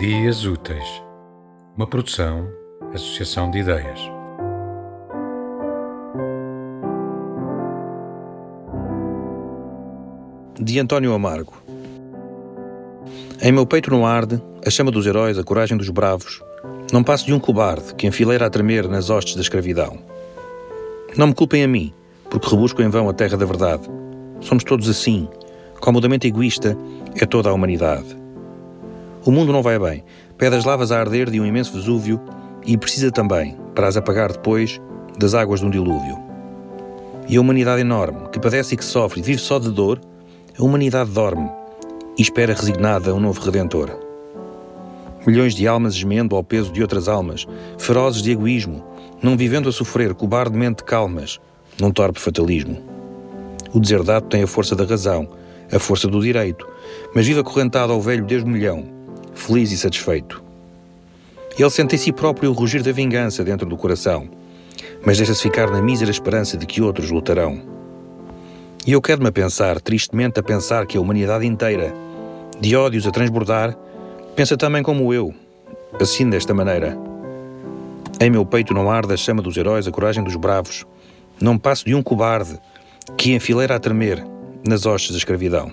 Dias Úteis, uma produção, associação de ideias. De António Amargo. Em meu peito não arde a chama dos heróis, a coragem dos bravos. Não passo de um cobarde que enfileira a tremer nas hostes da escravidão. Não me culpem a mim, porque rebusco em vão a terra da verdade. Somos todos assim. Comodamente egoísta é toda a humanidade. O mundo não vai bem. Pede as lavas a arder de um imenso Vesúvio e precisa também, para as apagar depois, das águas de um dilúvio. E a humanidade enorme, que padece e que sofre e vive só de dor, a humanidade dorme e espera resignada um novo Redentor. Milhões de almas gemendo ao peso de outras almas, ferozes de egoísmo, não vivendo a sofrer cobardemente calmas, num torpe fatalismo. O deserdado tem a força da razão, a força do direito, mas vive acorrentado ao velho Deus milhão, feliz e satisfeito. Ele sente em si próprio o rugir da vingança dentro do coração, mas deixa-se ficar na mísera esperança de que outros lutarão. E eu quero-me a pensar, tristemente a pensar, que a humanidade inteira, de ódios a transbordar, pensa também como eu, assim desta maneira. Em meu peito não arde a chama dos heróis, a coragem dos bravos. Não passo de um cobarde que enfileira a tremer nas hostes da escravidão.